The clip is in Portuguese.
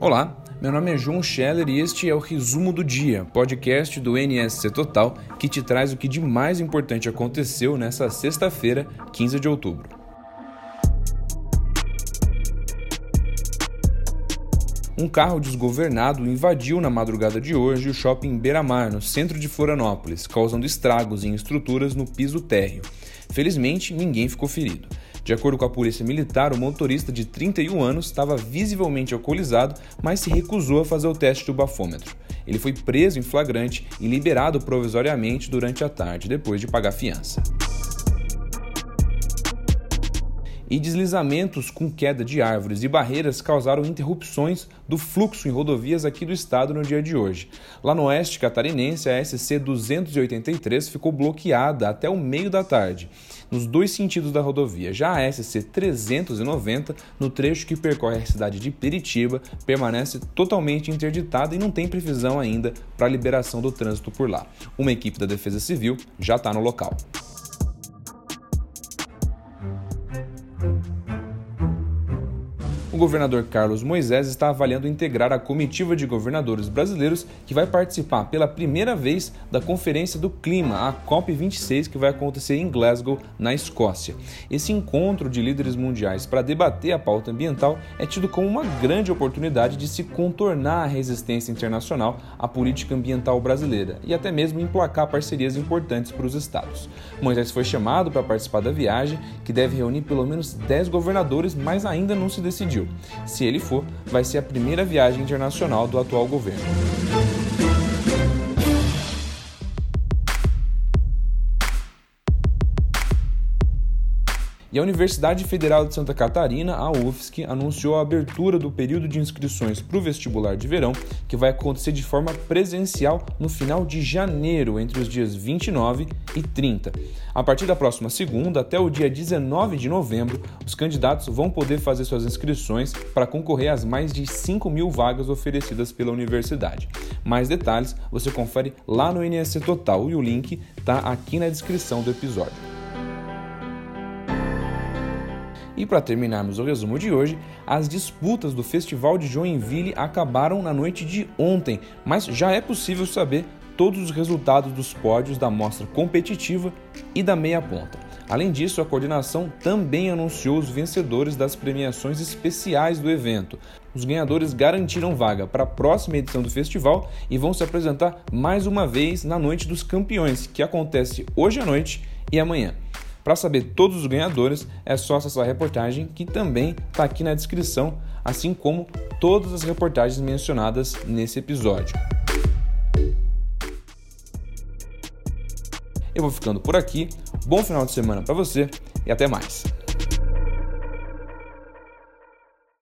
Olá, meu nome é João Scheller e este é o Resumo do Dia, podcast do NSC Total, que te traz o que de mais importante aconteceu nessa sexta-feira, 15 de outubro. Um carro desgovernado invadiu na madrugada de hoje o shopping Beira-Mar, no centro de Florianópolis, causando estragos em estruturas no piso térreo. Felizmente, ninguém ficou ferido. De acordo com a polícia militar, o motorista de 31 anos estava visivelmente alcoolizado, mas se recusou a fazer o teste do bafômetro. Ele foi preso em flagrante e liberado provisoriamente durante a tarde, depois de pagar fiança. E deslizamentos com queda de árvores e barreiras causaram interrupções do fluxo em rodovias aqui do estado no dia de hoje. Lá no oeste catarinense, a SC 283 ficou bloqueada até o meio da tarde, nos dois sentidos da rodovia. Já a SC 390, no trecho que percorre a cidade de Peritiba, permanece totalmente interditada e não tem previsão ainda para a liberação do trânsito por lá. Uma equipe da Defesa Civil já está no local. Governador Carlos Moisés está avaliando integrar a comitiva de governadores brasileiros que vai participar pela primeira vez da Conferência do Clima, a COP26, que vai acontecer em Glasgow, na Escócia. Esse encontro de líderes mundiais para debater a pauta ambiental é tido como uma grande oportunidade de se contornar a resistência internacional à política ambiental brasileira e até mesmo emplacar parcerias importantes para os estados. Moisés foi chamado para participar da viagem, que deve reunir pelo menos 10 governadores, mas ainda não se decidiu. Se ele for, vai ser a primeira viagem internacional do atual governo. E a Universidade Federal de Santa Catarina, a UFSC, anunciou a abertura do período de inscrições para o vestibular de verão, que vai acontecer de forma presencial no final de janeiro, entre os dias 29 e 30. A partir da próxima segunda até o dia 19 de novembro, os candidatos vão poder fazer suas inscrições para concorrer às mais de 5 mil vagas oferecidas pela universidade. Mais detalhes você confere lá no NSC Total e o link está aqui na descrição do episódio. E para terminarmos o resumo de hoje, as disputas do Festival de Joinville acabaram na noite de ontem, mas já é possível saber todos os resultados dos pódios da mostra competitiva e da meia ponta. Além disso, a coordenação também anunciou os vencedores das premiações especiais do evento. Os ganhadores garantiram vaga para a próxima edição do festival e vão se apresentar mais uma vez na Noite dos Campeões, que acontece hoje à noite e amanhã. Para saber todos os ganhadores, é só acessar a reportagem que também está aqui na descrição, assim como todas as reportagens mencionadas nesse episódio. Eu vou ficando por aqui. Bom final de semana para você e até mais.